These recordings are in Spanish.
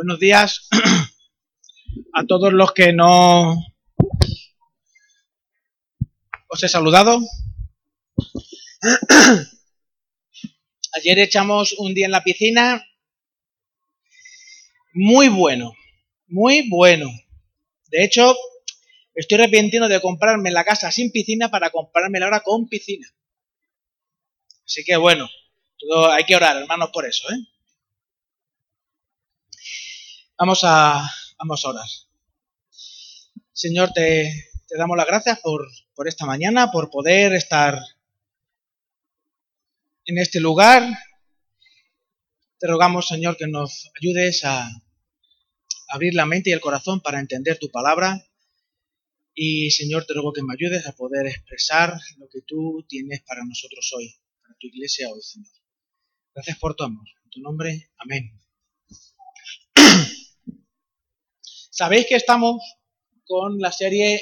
Buenos días a todos los que no os he saludado. Ayer echamos un día en la piscina muy bueno, muy bueno. De hecho, estoy arrepintiendo de comprarme la casa sin piscina para comprarme ahora con piscina. Así que bueno, todo, hay que orar, hermanos, por eso, ¿eh? Vamos a, vamos a orar. Señor, te, te damos las gracias por, por esta mañana, por poder estar en este lugar. Te rogamos, Señor, que nos ayudes a abrir la mente y el corazón para entender tu palabra. Y, Señor, te ruego que me ayudes a poder expresar lo que tú tienes para nosotros hoy, para tu iglesia hoy, Señor. Gracias por tu amor. En tu nombre, amén. Sabéis que estamos con la serie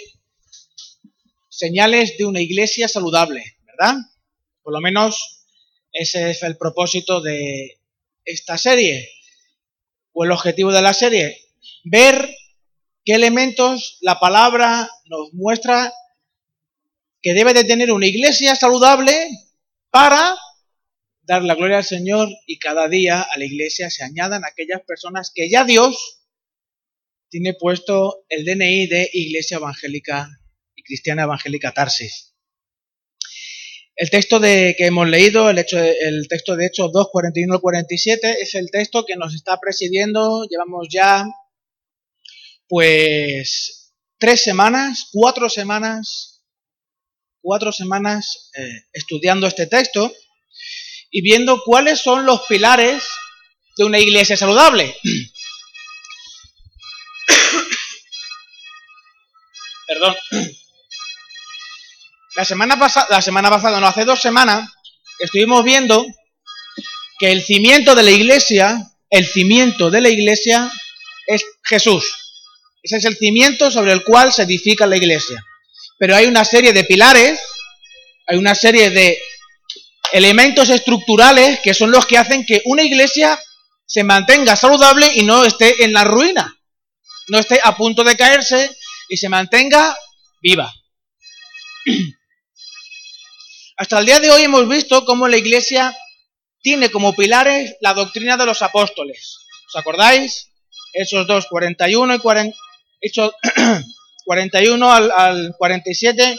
Señales de una iglesia saludable, ¿verdad? Por lo menos ese es el propósito de esta serie, o el objetivo de la serie, ver qué elementos la palabra nos muestra que debe de tener una iglesia saludable para dar la gloria al Señor y cada día a la iglesia se añadan aquellas personas que ya Dios tiene puesto el DNI de Iglesia Evangélica y Cristiana Evangélica Tarsis. El texto de, que hemos leído, el, texto de Hechos 2, 41 al 47, es el texto que nos está presidiendo. Llevamos ya, pues, tres semanas, cuatro semanas, cuatro semanas eh, estudiando este texto y viendo cuáles son los pilares de una iglesia saludable. Perdón. La semana pasada, la semana pasada, no, hace dos semanas, estuvimos viendo que el cimiento de la iglesia, el cimiento de la iglesia es Jesús. Ese es el cimiento sobre el cual se edifica la iglesia. Pero hay una serie de pilares, hay una serie de elementos estructurales que son los que hacen que una iglesia se mantenga saludable y no esté en la ruina, no esté a punto de caerse y se mantenga viva. Hasta el día de hoy hemos visto cómo la Iglesia tiene como pilares la doctrina de los apóstoles. ¿Os acordáis? Hechos 2, 41 y 40, Hechos 41 al, al 47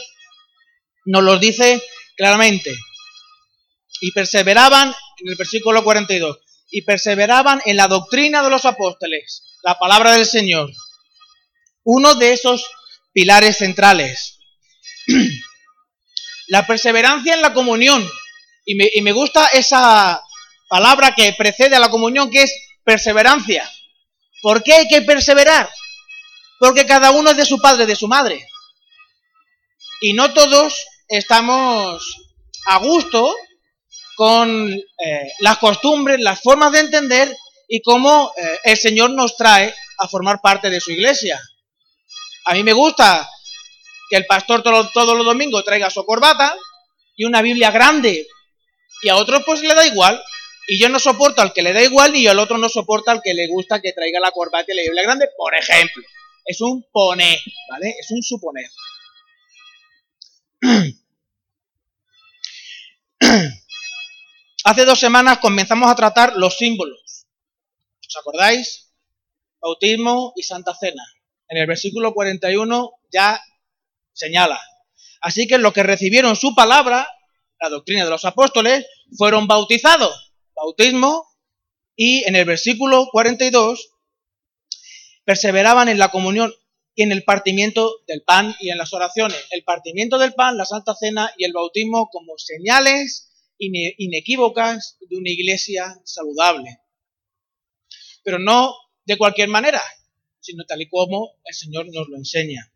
nos los dice claramente. Y perseveraban, en el versículo 42, y perseveraban en la doctrina de los apóstoles, la palabra del Señor. Uno de esos pilares centrales. La perseverancia en la comunión. Y me, gusta esa palabra que precede a la comunión, que es perseverancia. ¿Por qué hay que perseverar? Porque cada uno es de su padre, de su madre. Y no todos estamos a gusto con eh, las costumbres, las formas de entender y cómo eh, el Señor nos trae a formar parte de su iglesia. A mí me gusta que el pastor todos los domingos traiga su corbata y una Biblia grande. Y a otros pues le da igual. Y yo no soporto al que le da igual y el otro no soporta al que le gusta que traiga la corbata y la Biblia grande, por ejemplo. Es un poner, ¿vale? Es un suponer. Hace dos semanas comenzamos a tratar los símbolos. ¿Os acordáis? Bautismo y Santa Cena. En el versículo 41 ya señala. Así que los que recibieron su palabra, la doctrina de los apóstoles, fueron bautizados. Bautismo. Y en el versículo 42 perseveraban en la comunión y en el partimiento del pan y en las oraciones. El partimiento del pan, la Santa Cena y el bautismo como señales inequívocas de una iglesia saludable. Pero no de cualquier manera, sino tal y como el Señor nos lo enseña.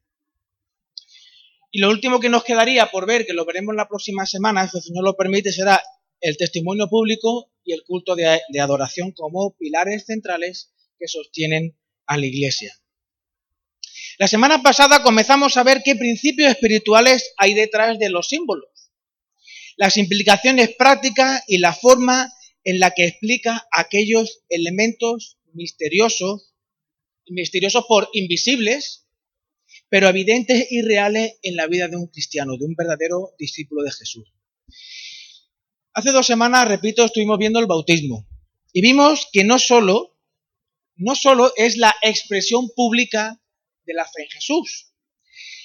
Y lo último que nos quedaría por ver, que lo veremos la próxima semana, si el Señor lo permite, será el testimonio público y el culto de, adoración como pilares centrales que sostienen a la Iglesia. La semana pasada comenzamos a ver qué principios espirituales hay detrás de los símbolos, las implicaciones prácticas y la forma en la que explica aquellos elementos misteriosos misteriosos por invisibles, pero evidentes y reales en la vida de un cristiano, de un verdadero discípulo de Jesús. Hace dos semanas, repito, estuvimos viendo el bautismo y vimos que no solo, no solo es la expresión pública de la fe en Jesús.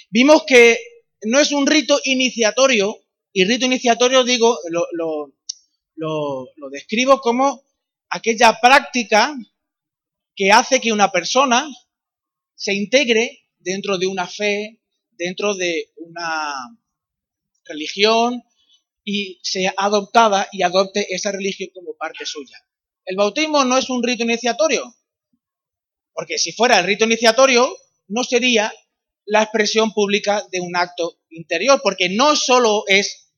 Vimos que no es un rito iniciatorio, y rito iniciatorio digo, lo, lo describo como aquella práctica que hace que una persona se integre dentro de una fe, dentro de una religión y sea adoptada y adopte esa religión como parte suya. El bautismo no es un rito iniciatorio, porque si fuera el rito iniciatorio, no sería la expresión pública de un acto interior, porque no solo es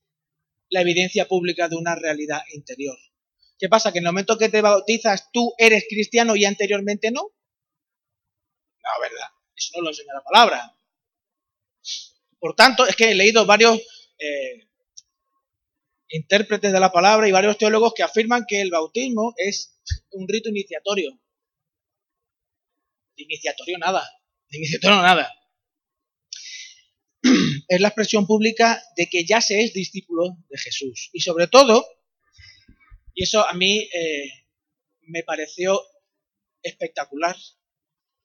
la evidencia pública de una realidad interior. ¿Qué pasa? ¿Que en el momento que te bautizas tú eres cristiano y anteriormente no? No, ¿verdad? Eso no lo enseña la palabra. Por tanto, es que he leído varios eh, intérpretes de la palabra y varios teólogos que afirman que el bautismo es un rito iniciatorio. Iniciatorio nada. Iniciatorio nada. Es la expresión pública de que ya se es discípulo de Jesús. Y sobre todo, y eso a mí eh, me pareció espectacular.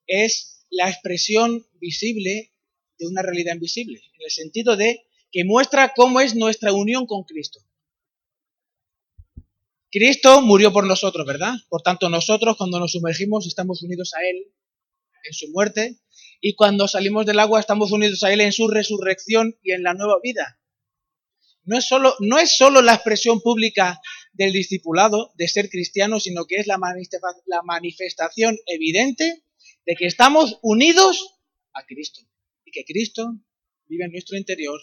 Es la expresión visible de una realidad invisible, en el sentido de que muestra cómo es nuestra unión con Cristo. Cristo murió por nosotros, ¿verdad? Por tanto, nosotros cuando nos sumergimos estamos unidos a Él en su muerte y cuando salimos del agua estamos unidos a Él en su resurrección y en la nueva vida. No es solo, no es solo la expresión pública del discipulado, de ser cristiano, sino que es la manifestación evidente de que estamos unidos a Cristo y que Cristo vive en nuestro interior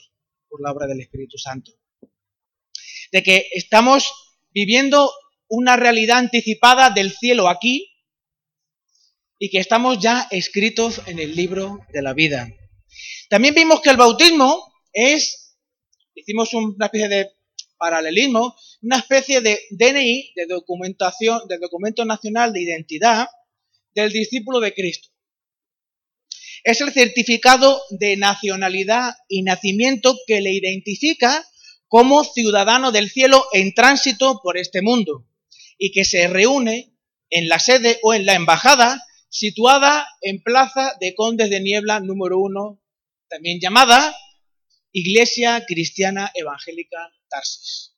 por la obra del Espíritu Santo. De que estamos viviendo una realidad anticipada del cielo aquí y que estamos ya escritos en el libro de la vida. También vimos que el bautismo es, hicimos una especie de paralelismo, una especie de DNI, de documentación, de documento nacional de identidad del discípulo de Cristo. Es el certificado de nacionalidad y nacimiento que le identifica como ciudadano del cielo en tránsito por este mundo y que se reúne en la sede o en la embajada situada en Plaza de Condes de Niebla número uno, también llamada Iglesia Cristiana Evangélica Tarsis.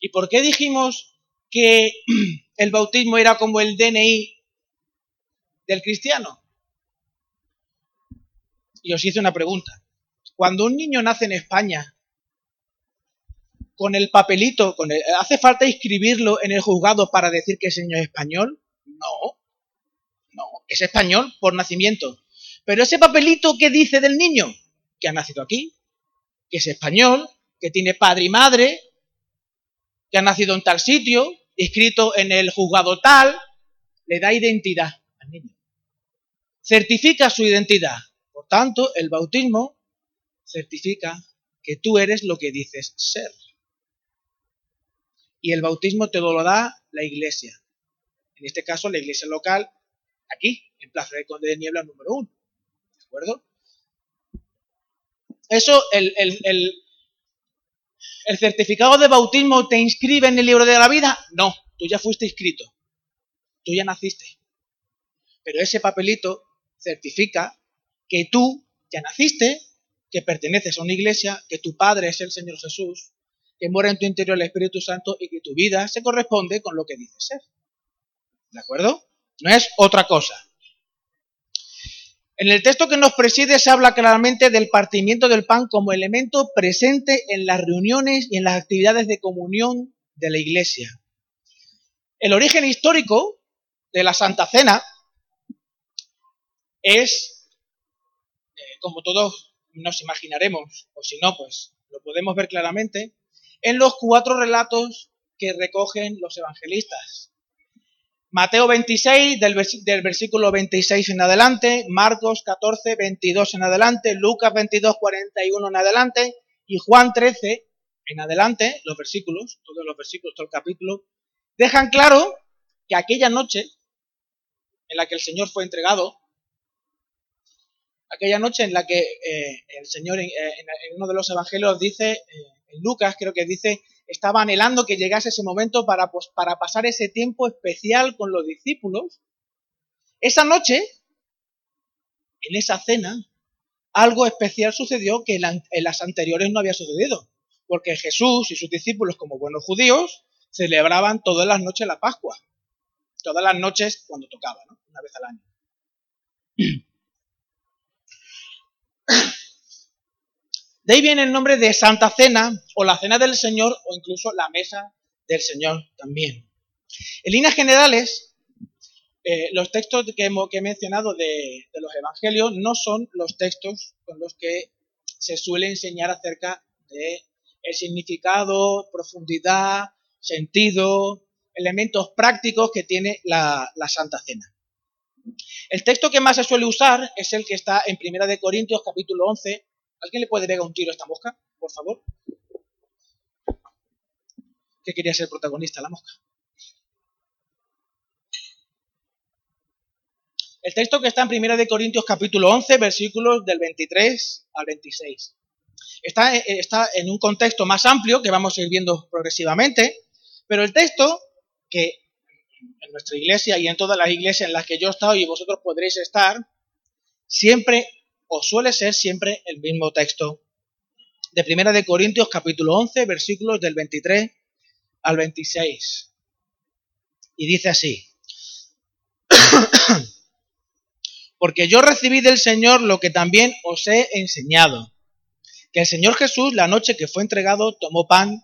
¿Y por qué dijimos que el bautismo era como el DNI del cristiano? Y os hice una pregunta. Cuando un niño nace en España, con el papelito, con ¿hace falta inscribirlo en el juzgado para decir que ese niño es español? No, no, es español por nacimiento. Pero ese papelito, ¿qué dice del niño? Que ha nacido aquí, que es español, que tiene padre y madre, que ha nacido en tal sitio, inscrito en el juzgado tal, le da identidad al niño. Certifica su identidad. Por tanto, el bautismo certifica que tú eres lo que dices ser. Y el bautismo te lo da la iglesia. En este caso, la iglesia local, aquí, en Plaza de Conde de Niebla número uno. ¿De acuerdo? Eso, el, ¿El certificado de bautismo te inscribe en el libro de la vida? No, tú ya fuiste inscrito. Tú ya naciste. Pero ese papelito certifica que tú ya naciste, que perteneces a una iglesia, que tu Padre es el Señor Jesús, que muere en tu interior el Espíritu Santo y que tu vida se corresponde con lo que dices ser. ¿De acuerdo? No es otra cosa. En el texto que nos preside se habla claramente del partimiento del pan como elemento presente en las reuniones y en las actividades de comunión de la Iglesia. El origen histórico de la Santa Cena es, eh, como todos nos imaginaremos, o si no, pues lo podemos ver claramente, en los cuatro relatos que recogen los evangelistas. Mateo 26, del, versículo 26 en adelante, Marcos 14, 22 en adelante, Lucas 22, 41 en adelante y Juan 13 en adelante, los versículos, todos los versículos, todo el capítulo, dejan claro que aquella noche en la que el Señor fue entregado, aquella noche en la que eh, el Señor en, uno de los evangelios dice, eh, en Lucas creo que dice, estaba anhelando que llegase ese momento para, pues, para pasar ese tiempo especial con los discípulos. Esa noche, en esa cena, algo especial sucedió que en las anteriores no había sucedido, porque Jesús y sus discípulos, como buenos judíos, celebraban todas las noches la Pascua, todas las noches cuando tocaba, ¿no? una vez al año. De ahí viene el nombre de Santa Cena o la Cena del Señor o incluso la Mesa del Señor también. En líneas generales, eh, los textos que, he mencionado de, los Evangelios no son los textos con los que se suele enseñar acerca de el significado, profundidad, sentido, elementos prácticos que tiene la, Santa Cena. El texto que más se suele usar es el que está en Primera de Corintios capítulo 11, ¿Alguien le puede pegar un tiro a esta mosca, por favor? ¿Qué quería ser protagonista la mosca. El texto que está en 1 de Corintios capítulo 11, versículos del 23 al 26. Está, eh, está en un contexto más amplio que vamos a ir viendo progresivamente, pero el texto que en nuestra iglesia y en todas las iglesias en las que yo he estado y vosotros podréis estar, siempre o suele ser siempre el mismo texto de Primera de Corintios capítulo 11 versículos del 23 al 26. Y dice así, porque yo recibí del Señor lo que también os he enseñado, que el Señor Jesús la noche que fue entregado tomó pan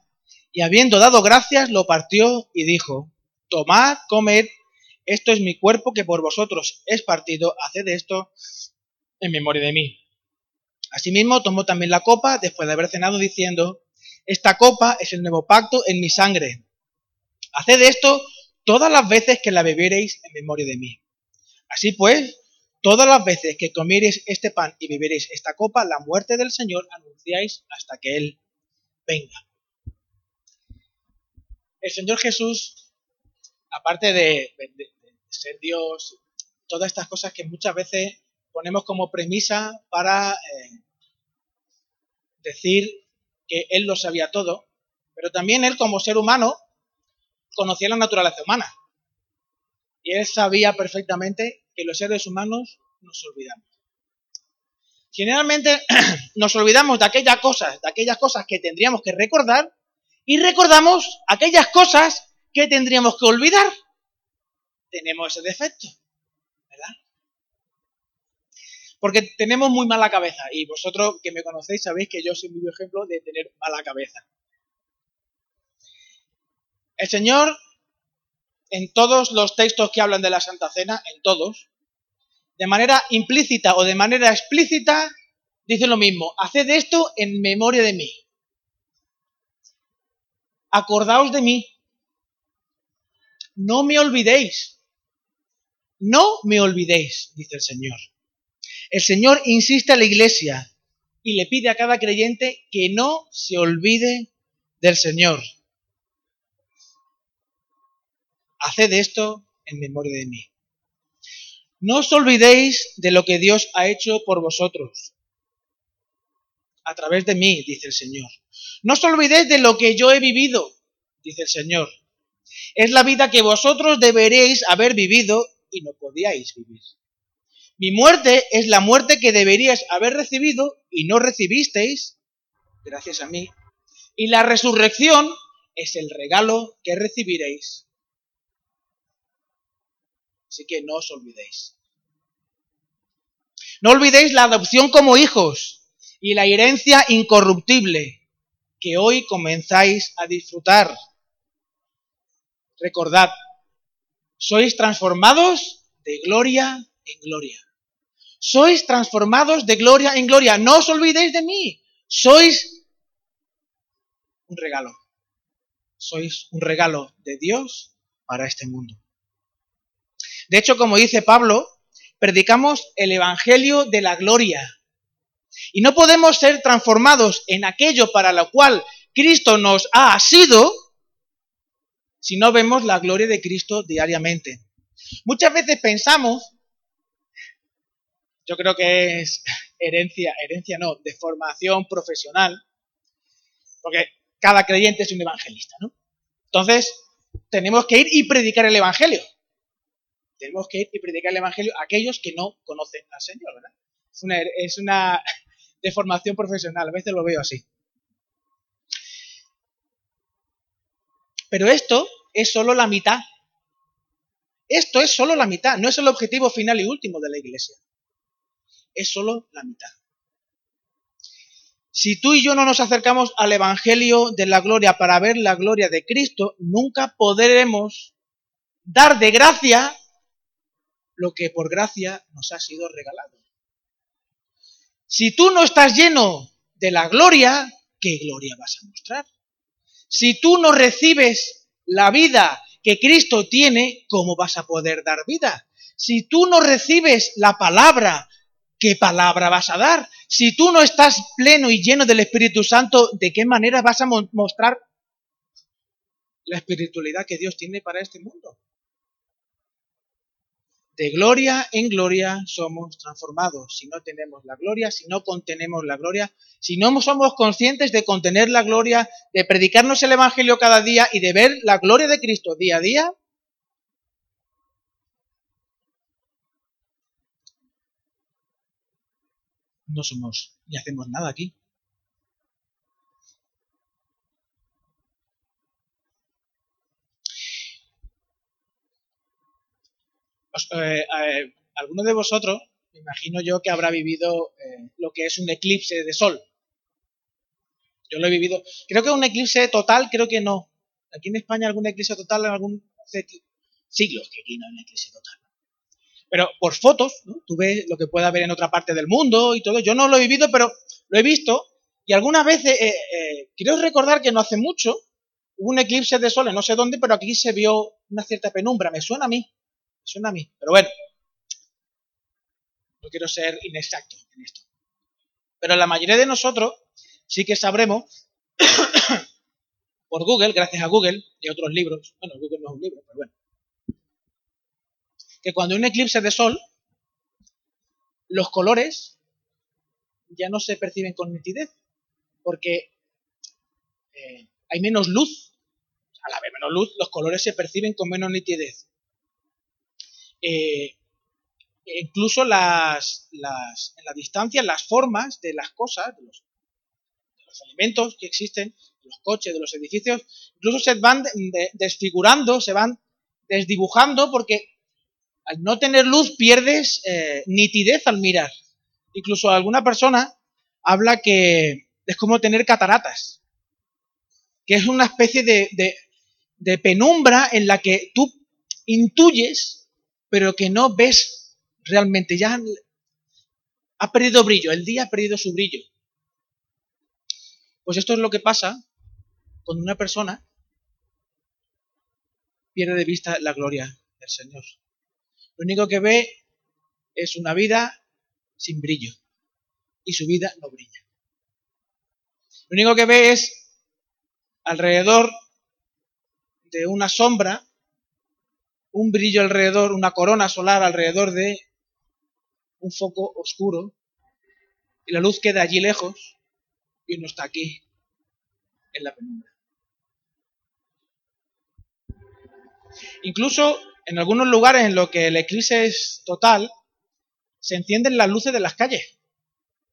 y habiendo dado gracias lo partió y dijo, tomad, comed, esto es mi cuerpo que por vosotros es partido, haced esto en memoria de mí. Asimismo, tomó también la copa después de haber cenado diciendo, esta copa es el nuevo pacto en mi sangre. Haced esto todas las veces que la bebiereis en memoria de mí. Así pues, todas las veces que comiereis este pan y beberéis esta copa, la muerte del Señor anunciáis hasta que Él venga. El Señor Jesús, aparte de, de ser Dios, todas estas cosas que muchas veces ponemos como premisa para eh, decir que él lo sabía todo, pero también él como ser humano conocía la naturaleza humana. Y él sabía perfectamente que los seres humanos nos olvidamos. Generalmente nos olvidamos de aquellas cosas, de aquellas cosas que tendríamos que recordar y recordamos aquellas cosas que tendríamos que olvidar. Tenemos ese defecto. Porque tenemos muy mala cabeza y vosotros que me conocéis sabéis que yo soy un vivo ejemplo de tener mala cabeza. El Señor, en todos los textos que hablan de la Santa Cena, en todos, de manera implícita o de manera explícita, dice lo mismo, haced esto en memoria de mí. Acordaos de mí. No me olvidéis. No me olvidéis, dice el Señor. El Señor insiste a la iglesia y le pide a cada creyente que no se olvide del Señor. Haced esto en memoria de mí. No os olvidéis de lo que Dios ha hecho por vosotros. A través de mí, dice el Señor. No os olvidéis de lo que yo he vivido, dice el Señor. Es la vida que vosotros deberéis haber vivido y no podíais vivir. Mi muerte es la muerte que deberíais haber recibido y no recibisteis, gracias a mí. Y la resurrección es el regalo que recibiréis. Así que no os olvidéis. No olvidéis la adopción como hijos y la herencia incorruptible que hoy comenzáis a disfrutar. Recordad, sois transformados de gloria en gloria sois transformados de gloria en gloria. No os olvidéis de mí. Sois un regalo. Sois un regalo de Dios para este mundo. De hecho, como dice Pablo, predicamos el Evangelio de la gloria. Y no podemos ser transformados en aquello para lo cual Cristo nos ha sido si no vemos la gloria de Cristo diariamente. Muchas veces pensamos, yo creo que es herencia, herencia no, de formación profesional, porque cada creyente es un evangelista, ¿no? Entonces, tenemos que ir y predicar el evangelio. Tenemos que ir y predicar el evangelio a aquellos que no conocen al Señor, ¿verdad? Es una, es una de profesional, a veces lo veo así. Pero esto es solo la mitad. Esto es solo la mitad, no es el objetivo final y último de la iglesia. Es solo la mitad. Si tú y yo no nos acercamos al Evangelio de la gloria para ver la gloria de Cristo, nunca podremos dar de gracia lo que por gracia nos ha sido regalado. Si tú no estás lleno de la gloria, ¿qué gloria vas a mostrar? Si tú no recibes la vida que Cristo tiene, ¿cómo vas a poder dar vida? Si tú no recibes la palabra, ¿qué palabra vas a dar? Si tú no estás pleno y lleno del Espíritu Santo, ¿de qué manera vas a mostrar la espiritualidad que Dios tiene para este mundo? de gloria en gloria somos transformados. Si no tenemos la gloria, si no contenemos la gloria, si no somos conscientes de contener la gloria, de predicarnos el Evangelio cada día y de ver la gloria de Cristo día a día, no somos ni hacemos nada aquí. Eh, alguno de vosotros, me imagino yo que habrá vivido eh, lo que es un eclipse de sol. Yo lo he vivido. Creo que un eclipse total, creo que no. Aquí en España algún eclipse total en algún siglos que aquí no hay un eclipse total. Pero por fotos, ¿no? tú ves lo que puede haber en otra parte del mundo y todo. Yo no lo he vivido, pero lo he visto. Y algunas veces, quiero recordar que no hace mucho, hubo un eclipse de sol en no sé dónde, pero aquí se vio una cierta penumbra. Me suena a mí. Suena a mí. Pero bueno, no quiero ser inexacto en esto. Pero la mayoría de nosotros sí que sabremos por Google, gracias a Google y otros libros, bueno, Google no es un libro, pero bueno, que cuando hay un eclipse de sol, los colores ya no se perciben con nitidez, porque eh, hay menos luz. Al haber menos luz, los colores se perciben con menos nitidez. Eh, incluso las, las, en la distancia, las formas de las cosas, de los, elementos que existen, de los coches, de los edificios, incluso se van desfigurando, se van desdibujando porque al no tener luz pierdes eh, nitidez al mirar. Incluso alguna persona habla que es como tener cataratas, que es una especie de, de penumbra en la que tú intuyes pero que no ves realmente. Ya ha perdido brillo, el día ha perdido su brillo. Pues esto es lo que pasa cuando una persona pierde de vista la gloria del Señor. Lo único que ve es una vida sin brillo y su vida no brilla. Lo único que ve es alrededor de una sombra un brillo alrededor, una corona solar alrededor de un foco oscuro y la luz queda allí lejos y uno está aquí en la penumbra. Incluso en algunos lugares en los que el eclipse es total, se encienden las luces de las calles,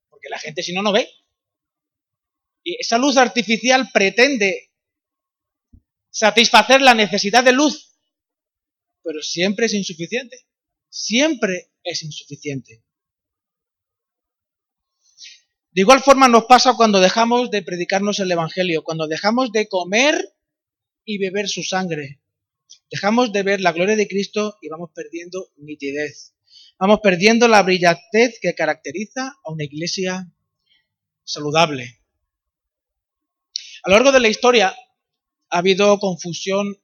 porque la gente si no no ve. Y esa luz artificial pretende satisfacer la necesidad de luz pero siempre es insuficiente. Siempre es insuficiente. De igual forma nos pasa cuando dejamos de predicarnos el Evangelio, cuando dejamos de comer y beber su sangre. Dejamos de ver la gloria de Cristo y vamos perdiendo nitidez. Vamos perdiendo la brillantez que caracteriza a una iglesia saludable. A lo largo de la historia ha habido confusión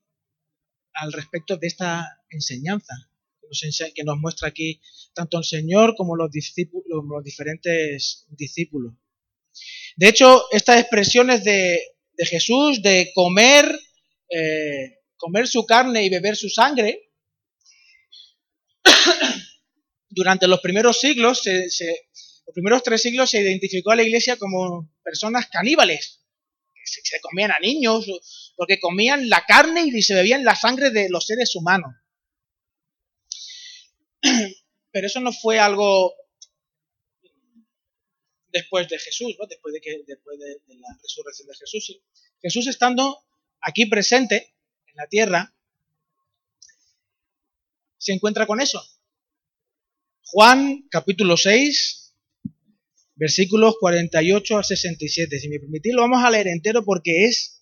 al respecto de esta enseñanza que nos, muestra aquí tanto el Señor como los, diferentes discípulos. De hecho, estas expresiones de, Jesús de comer, eh, comer su carne y beber su sangre, durante los primeros siglos, los primeros tres siglos se identificó a la iglesia como personas caníbales, que se, comían a niños, porque comían la carne y se bebían la sangre de los seres humanos. Pero eso no fue algo después de Jesús, después, de, que, después de, la resurrección de Jesús. Jesús estando aquí presente en la tierra, se encuentra con eso. Juan capítulo 6, versículos 48 al 67. Si me permitís, lo vamos a leer entero porque es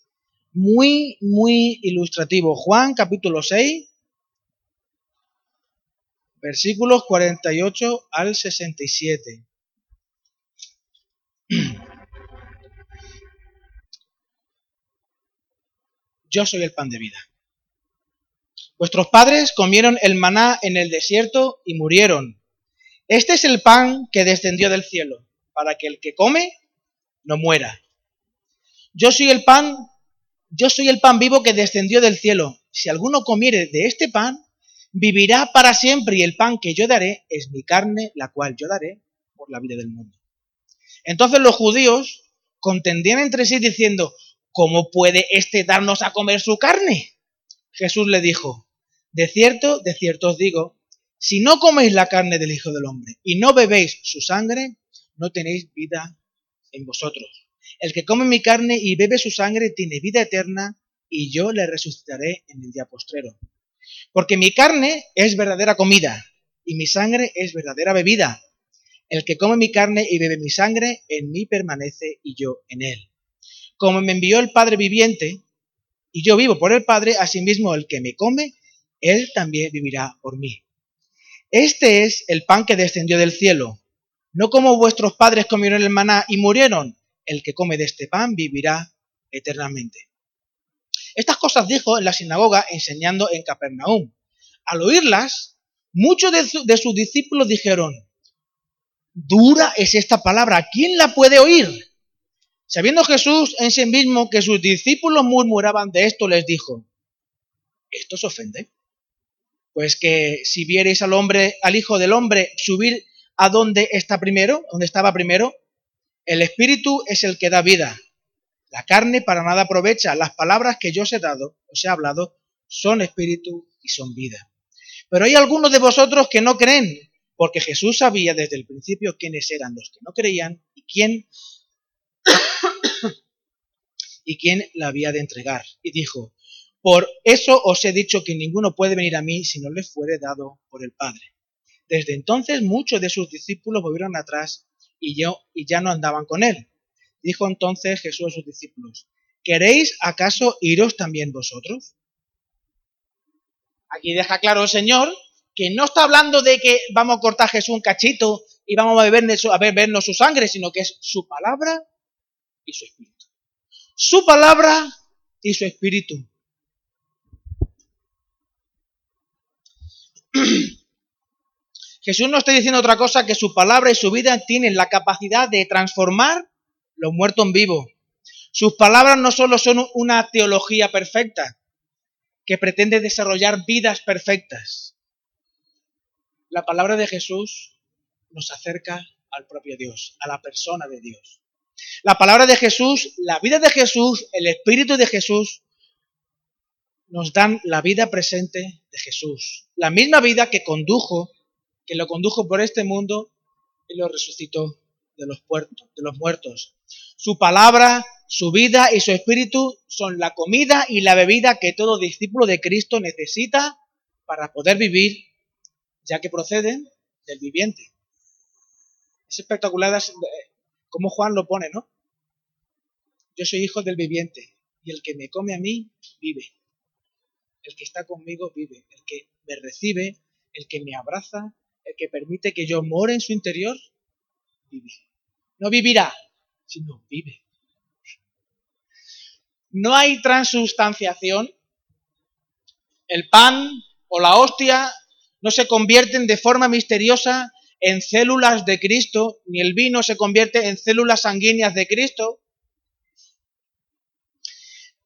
muy, muy ilustrativo. Juan capítulo 6, versículos 48 al 67. Yo soy el pan de vida. Vuestros padres comieron el maná en el desierto y murieron. Este es el pan que descendió del cielo, para que el que come no muera. Yo soy el pan, yo soy el pan vivo que descendió del cielo. Si alguno comiere de este pan, vivirá para siempre y el pan que yo daré es mi carne, la cual yo daré por la vida del mundo. Entonces los judíos contendían entre sí diciendo, ¿cómo puede éste darnos a comer su carne? Jesús le dijo, de cierto, de cierto os digo, si no coméis la carne del Hijo del Hombre y no bebéis su sangre, no tenéis vida en vosotros. El que come mi carne y bebe su sangre tiene vida eterna y yo le resucitaré en el día postrero. Porque mi carne es verdadera comida y mi sangre es verdadera bebida. El que come mi carne y bebe mi sangre, en mí permanece y yo en él. Como me envió el Padre viviente, y yo vivo por el Padre, asimismo el que me come, él también vivirá por mí. Este es el pan que descendió del cielo. No como vuestros padres comieron el maná y murieron, el que come de este pan vivirá eternamente. Estas cosas dijo en la sinagoga enseñando en Capernaum. Al oírlas, muchos de, de sus discípulos dijeron, Dura es esta palabra, ¿quién la puede oír? Sabiendo Jesús en sí mismo que sus discípulos murmuraban de esto, les dijo, ¿esto os ofende? Pues que si viereis al hombre, al Hijo del Hombre, subir a donde está primero, donde estaba primero, el Espíritu es el que da vida. La carne para nada aprovecha. Las palabras que yo os he dado, os he hablado, son espíritu y son vida. Pero hay algunos de vosotros que no creen, porque Jesús sabía desde el principio quiénes eran los que no creían y quién y quién la había de entregar. Y dijo, por eso os he dicho que ninguno puede venir a mí si no le fuere dado por el Padre. Desde entonces muchos de sus discípulos volvieron atrás y, yo, y ya no andaban con él. Dijo entonces Jesús a sus discípulos, ¿queréis acaso iros también vosotros? Aquí deja claro el Señor que no está hablando de que vamos a cortar a Jesús un cachito y vamos a a bebernos su sangre, sino que es su palabra y su espíritu. Su palabra y su espíritu. Jesús no está diciendo otra cosa que su palabra y su vida tienen la capacidad de transformar los muertos en vivo. Sus palabras no solo son una teología perfecta, que pretende desarrollar vidas perfectas, la palabra de Jesús nos acerca al propio Dios, a la persona de Dios. La palabra de Jesús, la vida de Jesús, el Espíritu de Jesús, nos dan la vida presente de Jesús. La misma vida que condujo, que lo condujo por este mundo y lo resucitó de los, puertos, de los muertos. Su palabra, su vida y su espíritu son la comida y la bebida que todo discípulo de Cristo necesita para poder vivir ya que proceden del viviente. Es espectacular como Juan lo pone, ¿no? Yo soy hijo del viviente y el que me come a mí vive. El que está conmigo vive. El que me recibe, el que me abraza, el que permite que yo more en su interior, vive. No vivirá, sino vive. No hay transustanciación. El pan o la hostia no se convierten de forma misteriosa en células de Cristo, ni el vino se convierte en células sanguíneas de Cristo.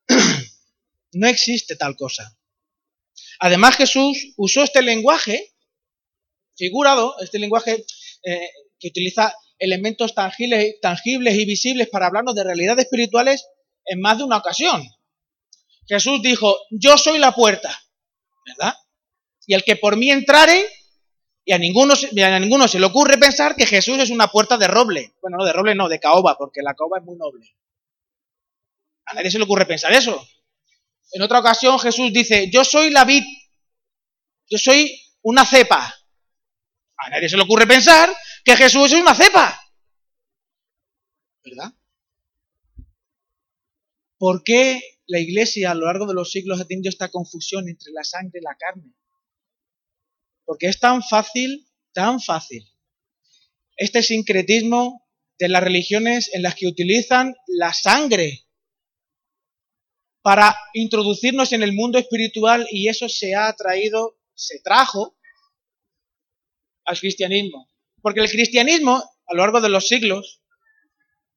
No existe tal cosa. Además Jesús usó este lenguaje figurado, este lenguaje eh, que utiliza elementos tangibles, tangibles y visibles para hablarnos de realidades espirituales en más de una ocasión. Jesús dijo, yo soy la puerta, ¿verdad? Y el que por mí entrare, y a ninguno, a ninguno se le ocurre pensar que Jesús es una puerta de roble. Bueno, no, de roble no, de caoba, porque la caoba es muy noble. A nadie se le ocurre pensar eso. En otra ocasión Jesús dice, yo soy la vid, yo soy una cepa. A nadie se le ocurre pensar que Jesús es una cepa. ¿Verdad? ¿Por qué la iglesia a lo largo de los siglos ha tenido esta confusión entre la sangre y la carne? Porque es tan fácil, tan fácil. Este sincretismo de las religiones en las que utilizan la sangre para introducirnos en el mundo espiritual y eso se ha traído, se trajo al cristianismo. Porque el cristianismo, a lo largo de los siglos,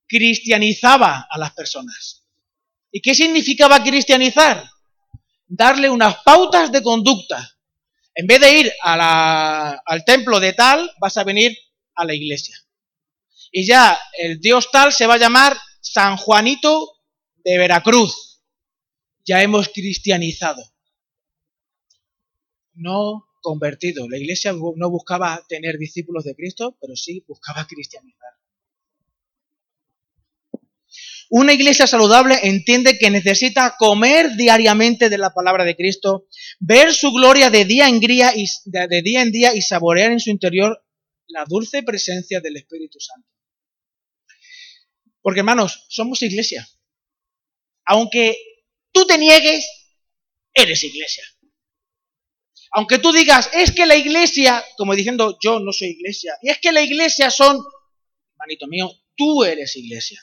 cristianizaba a las personas. ¿Y qué significaba cristianizar? Darle unas pautas de conducta. En vez de ir al templo de tal, vas a venir a la iglesia. Y ya el dios tal se va a llamar San Juanito de Veracruz. Ya hemos cristianizado. No convertido. La iglesia no buscaba tener discípulos de Cristo, pero sí buscaba cristianizar. Una iglesia saludable entiende que necesita comer diariamente de la palabra de Cristo, ver su gloria de día en día y, de día, en día y saborear en su interior la dulce presencia del Espíritu Santo. Porque hermanos, somos iglesia. Aunque tú te niegues, eres iglesia. Aunque tú digas, es que la iglesia, como diciendo, yo no soy iglesia, y es que la iglesia son, hermanito mío, tú eres iglesia.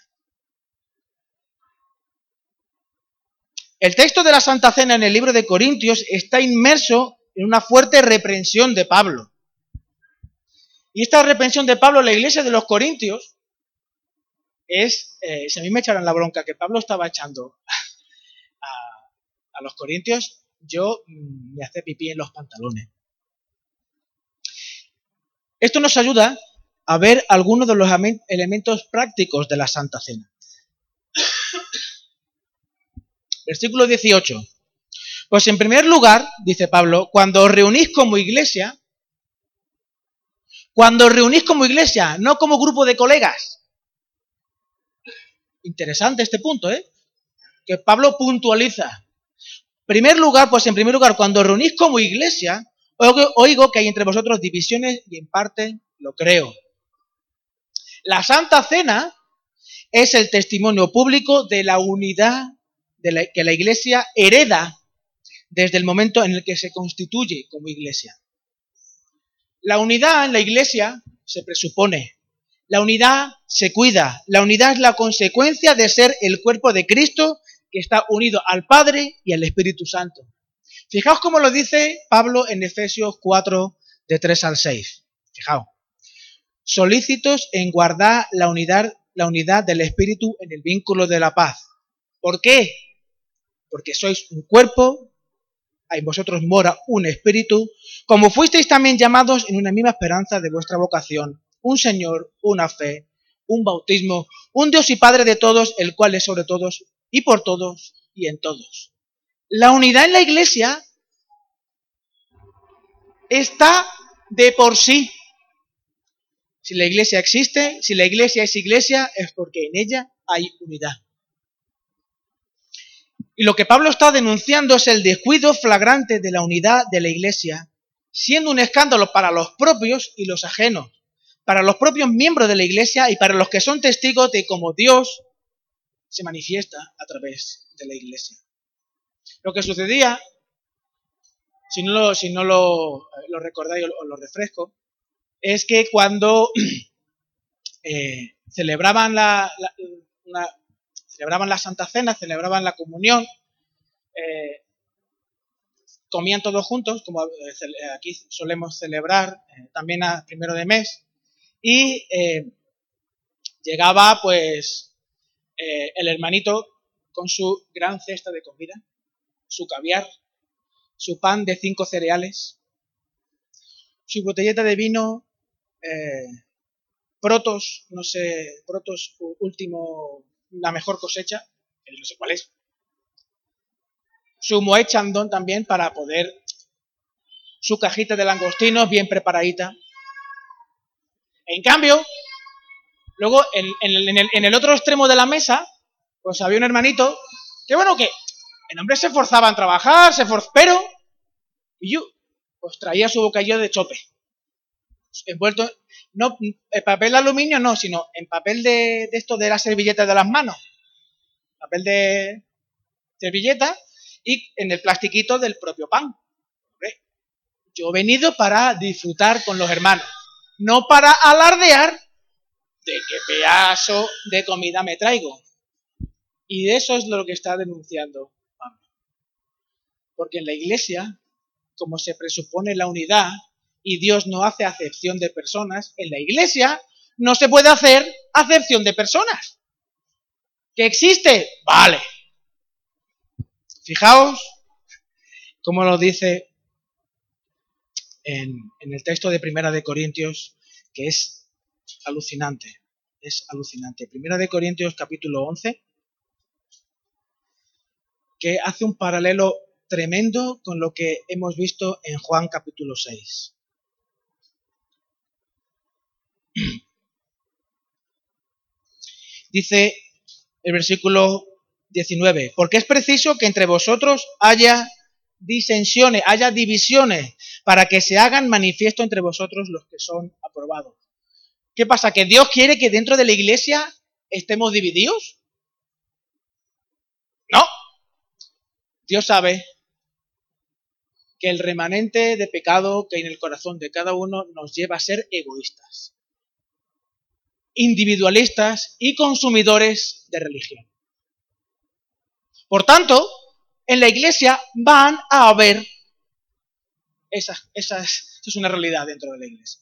El texto de la Santa Cena en el libro de Corintios está inmerso en una fuerte reprensión de Pablo. Y esta reprensión de Pablo a la iglesia de los Corintios es, eh, si a mí me echaran la bronca que Pablo estaba echando a, los Corintios, yo mm, me hace pipí en los pantalones. Esto nos ayuda a ver algunos de los elementos prácticos de la Santa Cena. Versículo 18. Pues en primer lugar, dice Pablo, cuando os reunís como iglesia, cuando os reunís como iglesia, no como grupo de colegas. Interesante este punto, ¿eh? Que Pablo puntualiza. Primer lugar, pues en primer lugar, cuando os reunís como iglesia, oigo que hay entre vosotros divisiones y en parte lo creo. La Santa Cena es el testimonio público de la unidad que la iglesia hereda desde el momento en el que se constituye como iglesia. La unidad en la iglesia se presupone, la unidad se cuida, la unidad es la consecuencia de ser el cuerpo de Cristo que está unido al Padre y al Espíritu Santo. Fijaos cómo lo dice Pablo en Efesios 4, de 3 al 6. Fijaos. Solícitos en guardar la unidad, la unidad del Espíritu en el vínculo de la paz. ¿Por qué? Porque sois un cuerpo, en vosotros mora un espíritu, como fuisteis también llamados en una misma esperanza de vuestra vocación, un Señor, una fe, un bautismo, un Dios y Padre de todos, el cual es sobre todos y por todos y en todos. La unidad en la iglesia está de por sí. Si la iglesia existe, si la iglesia es iglesia, es porque en ella hay unidad. Y lo que Pablo está denunciando es el descuido flagrante de la unidad de la iglesia, siendo un escándalo para los propios y los ajenos, para los propios miembros de la iglesia y para los que son testigos de cómo Dios se manifiesta a través de la iglesia. Lo que sucedía, si no lo, si no lo, recordáis o lo refresco, es que cuando eh, celebraban la, celebraban la Santa Cena, celebraban la comunión, eh, comían todos juntos, como eh, aquí solemos celebrar eh, también a primero de mes, y llegaba pues el hermanito con su gran cesta de comida, su caviar, su pan de cinco cereales, su botelleta de vino, eh, Protos, no sé, Protos último, la mejor cosecha, no sé cuál es. Su Moet Chandon también para poder, su cajita de langostinos bien preparadita. En cambio, luego en, el, en el otro extremo de la mesa, pues había un hermanito que bueno que el hombre se esforzaba en trabajar, se esforzaba, pero y yo pues traía su bocadillo de chope. Envuelto, no, en papel de aluminio no, sino en papel de, de esto de las servilletas de las manos. Papel de servilleta y en el plastiquito del propio pan. Yo he venido para disfrutar con los hermanos, no para alardear de qué pedazo de comida me traigo. Y de eso es lo que está denunciando Pablo. Porque en la iglesia, como se presupone la unidad y Dios no hace acepción de personas, en la iglesia no se puede hacer acepción de personas. ¿Que existe? Vale. Fijaos cómo lo dice en, en, el texto de Primera de Corintios, que es alucinante. Es alucinante. Primera de Corintios capítulo 11, que hace un paralelo tremendo con lo que hemos visto en Juan capítulo 6. Dice el versículo 19, porque es preciso que entre vosotros haya disensiones, haya divisiones, para que se hagan manifiesto entre vosotros los que son aprobados. ¿Qué pasa? ¿Que Dios quiere que dentro de la iglesia estemos divididos? No, Dios sabe que el remanente de pecado que hay en el corazón de cada uno nos lleva a ser egoístas, individualistas y consumidores de religión. Por tanto, en la iglesia van a haber esas, esas, es una realidad dentro de la iglesia.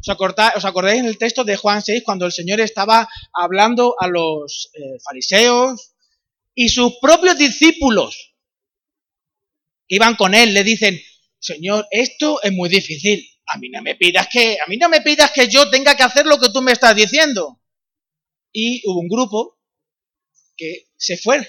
¿Os, acordáis, en el texto de Juan 6 cuando el Señor estaba hablando a los eh, fariseos, y sus propios discípulos que iban con él le dicen, Señor, esto es muy difícil. A mí no me pidas que, a mí no me pidas que yo tenga que hacer lo que tú me estás diciendo. Y hubo un grupo que se fue.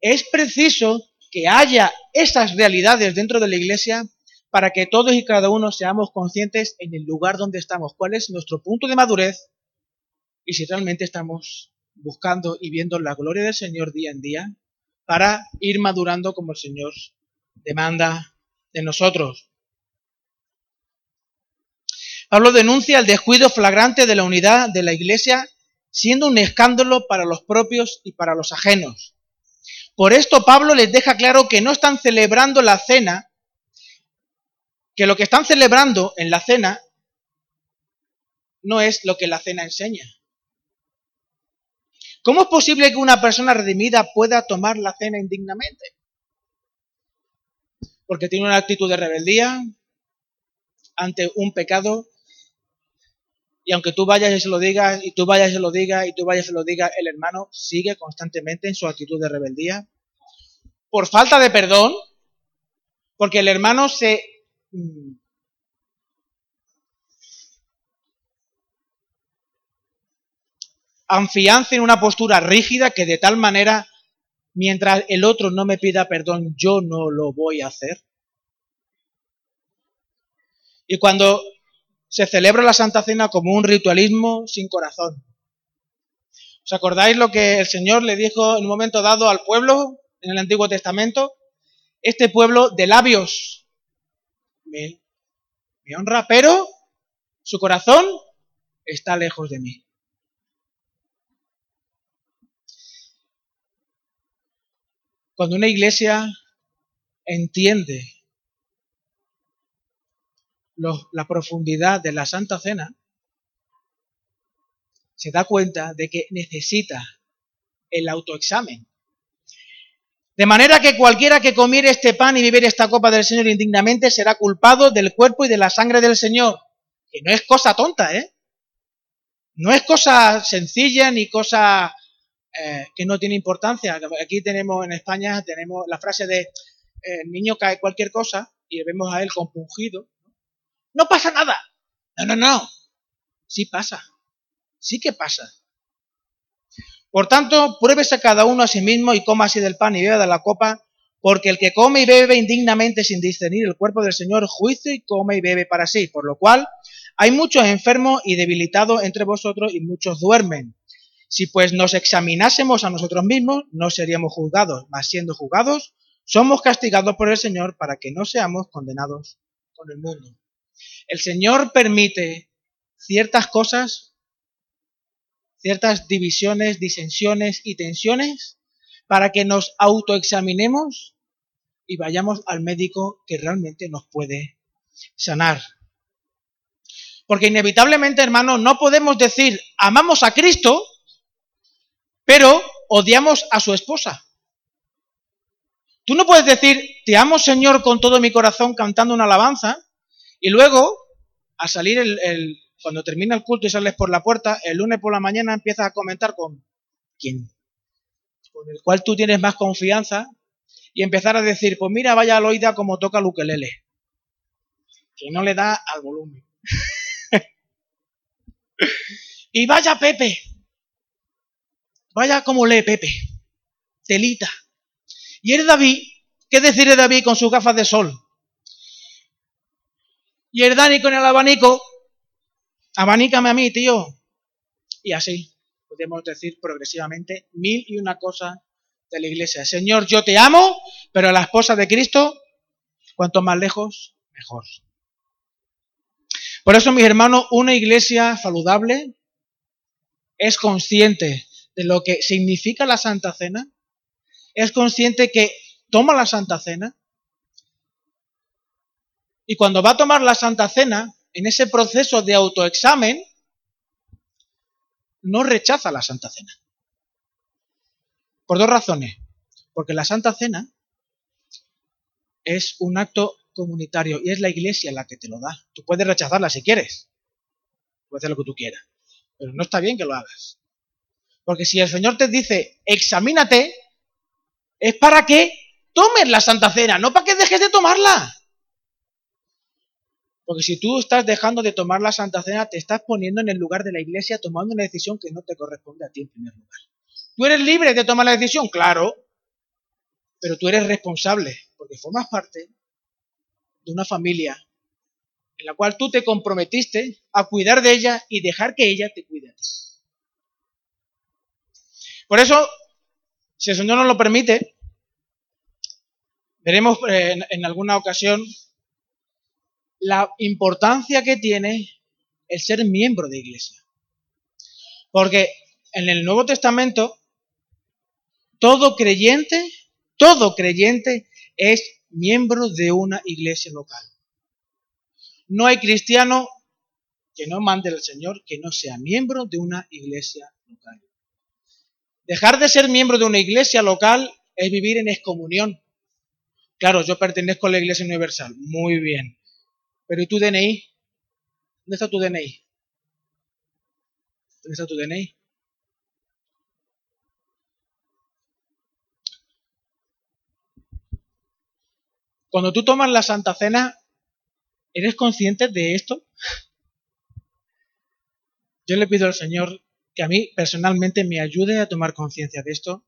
Es preciso que haya esas realidades dentro de la iglesia para que todos y cada uno seamos conscientes en el lugar donde estamos, cuál es nuestro punto de madurez y si realmente estamos buscando y viendo la gloria del Señor día en día para ir madurando como el Señor demanda de nosotros. Pablo denuncia el descuido flagrante de la unidad de la Iglesia, siendo un escándalo para los propios y para los ajenos. Por esto Pablo les deja claro que no están celebrando la cena, que lo que están celebrando en la cena no es lo que la cena enseña. ¿Cómo es posible que una persona redimida pueda tomar la cena indignamente? Porque tiene una actitud de rebeldía ante un pecado y aunque tú vayas y se lo digas, y tú vayas y se lo digas, y tú vayas y se lo digas, el hermano sigue constantemente en su actitud de rebeldía. Por falta de perdón, porque el hermano se mm, anfiance en una postura rígida que de tal manera, mientras el otro no me pida perdón, yo no lo voy a hacer. Y cuando se celebra la Santa Cena como un ritualismo sin corazón. ¿Os acordáis lo que el Señor le dijo en un momento dado al pueblo en el Antiguo Testamento? Este pueblo de labios me, me honra, pero su corazón está lejos de mí. Cuando una iglesia entiende la profundidad de la Santa Cena, se da cuenta de que necesita el autoexamen. De manera que cualquiera que comiere este pan y bebiere esta copa del Señor indignamente será culpado del cuerpo y de la sangre del Señor. Que no es cosa tonta, ¿eh? No es cosa sencilla ni cosa eh, que no tiene importancia. Aquí tenemos en España tenemos la frase de el niño cae cualquier cosa y vemos a él compungido. No pasa nada. No, no, no. Sí pasa. Sí que pasa. Por tanto, pruébese cada uno a sí mismo y coma así del pan y beba de la copa, porque el que come y bebe indignamente sin discernir el cuerpo del Señor, juicio y come y bebe para sí. Por lo cual, hay muchos enfermos y debilitados entre vosotros y muchos duermen. Si pues nos examinásemos a nosotros mismos, no seríamos juzgados, mas siendo juzgados, somos castigados por el Señor para que no seamos condenados con el mundo. El Señor permite ciertas cosas, ciertas divisiones, disensiones y tensiones para que nos autoexaminemos y vayamos al médico que realmente nos puede sanar. Porque inevitablemente, hermano, no podemos decir amamos a Cristo, pero odiamos a su esposa. Tú no puedes decir te amo Señor con todo mi corazón cantando una alabanza y luego, a salir el, cuando termina el culto y sales por la puerta, el lunes por la mañana empiezas a comentar con quién, con el cual tú tienes más confianza y empezar a decir, pues mira, vaya Aloida como toca Luquelele, que no le da al volumen. y vaya Pepe, vaya como lee Pepe, telita. Y el David, ¿qué decir de David con sus gafas de sol? Y el Dani con el abanico, abanícame a mí, tío. Y así, podemos decir progresivamente mil y una cosas de la iglesia. Señor, yo te amo, pero la esposa de Cristo, cuanto más lejos, mejor. Por eso, mis hermanos, una iglesia saludable es consciente de lo que significa la Santa Cena, es consciente que toma la Santa Cena y cuando va a tomar la Santa Cena, en ese proceso de autoexamen, no rechaza la Santa Cena. Por dos razones. Porque la Santa Cena es un acto comunitario y es la iglesia la que te lo da. Tú puedes rechazarla si quieres. Puedes hacer lo que tú quieras. Pero no está bien que lo hagas. Porque si el Señor te dice, examínate, es para que tomes la Santa Cena, no para que dejes de tomarla. Porque si tú estás dejando de tomar la Santa Cena, te estás poniendo en el lugar de la iglesia tomando una decisión que no te corresponde a ti en primer lugar. ¿Tú eres libre de tomar la decisión? Claro. Pero tú eres responsable, porque formas parte de una familia en la cual tú te comprometiste a cuidar de ella y dejar que ella te cuide a ti. Por eso si el Señor nos lo permite, veremos eh, en, alguna ocasión la importancia que tiene el ser miembro de iglesia. Porque en el Nuevo Testamento, todo creyente, todo creyente es miembro de una iglesia local. No hay cristiano que no mande al Señor que no sea miembro de una iglesia local. Dejar de ser miembro de una iglesia local es vivir en excomunión. Claro, yo pertenezco a la iglesia universal. Muy bien. Pero ¿y tu DNI? ¿Dónde está tu DNI? ¿Dónde está tu DNI? Cuando tú tomas la Santa Cena, ¿eres consciente de esto? Yo le pido al Señor que a mí personalmente me ayude a tomar conciencia de esto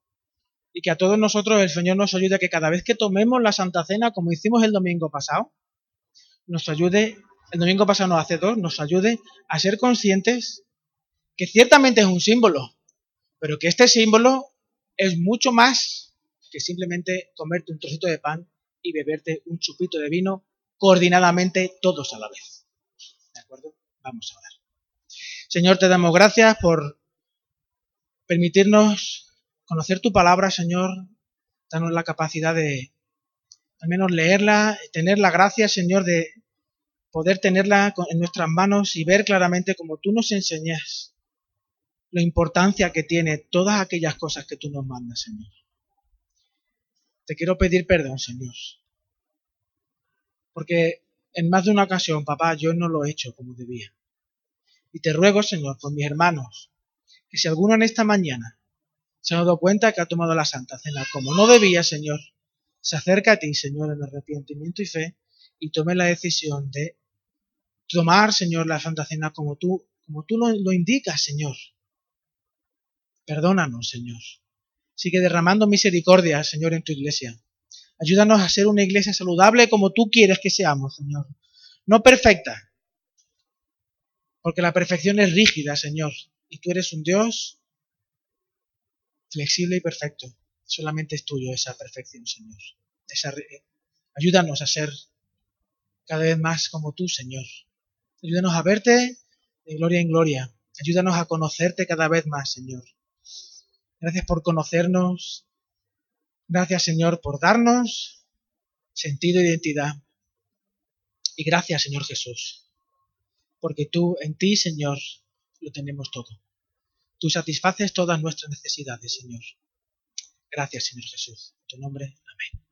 y que a todos nosotros el Señor nos ayude a que cada vez que tomemos la Santa Cena, como hicimos el domingo pasado, nos ayude, el domingo pasado no hace dos, nos ayude a ser conscientes que ciertamente es un símbolo, pero que este símbolo es mucho más que simplemente comerte un trocito de pan y beberte un chupito de vino coordinadamente todos a la vez. ¿De acuerdo? Vamos a ver. Señor, te damos gracias por permitirnos conocer tu palabra, Señor. Danos la capacidad de al menos leerla, tener la gracia, Señor, de poder tenerla en nuestras manos y ver claramente como tú nos enseñas la importancia que tiene todas aquellas cosas que tú nos mandas, Señor. Te quiero pedir perdón, Señor. Porque en más de una ocasión, papá, yo no lo he hecho como debía. Y te ruego, Señor, por mis hermanos, que si alguno en esta mañana se ha dado cuenta que ha tomado la Santa Cena como no debía, Señor, se acerca a ti, Señor, en arrepentimiento y fe y tome la decisión de tomar, Señor, la Santa Cena como tú, como tú lo, lo indicas, Señor. Perdónanos, Señor. Sigue derramando misericordia, Señor, en tu iglesia. Ayúdanos a ser una iglesia saludable como tú quieres que seamos, Señor. No perfecta, porque la perfección es rígida, Señor, y tú eres un Dios flexible y perfecto. Solamente es tuyo esa perfección, Señor. ayúdanos a ser cada vez más como tú, Señor. Ayúdanos a verte de gloria en gloria. Ayúdanos a conocerte cada vez más, Señor. Gracias por conocernos. Gracias, Señor, por darnos sentido e identidad. Y gracias, Señor Jesús, porque tú, en ti, Señor, lo tenemos todo. Tú satisfaces todas nuestras necesidades, Señor. Gracias, Señor Jesús. En tu nombre, amén.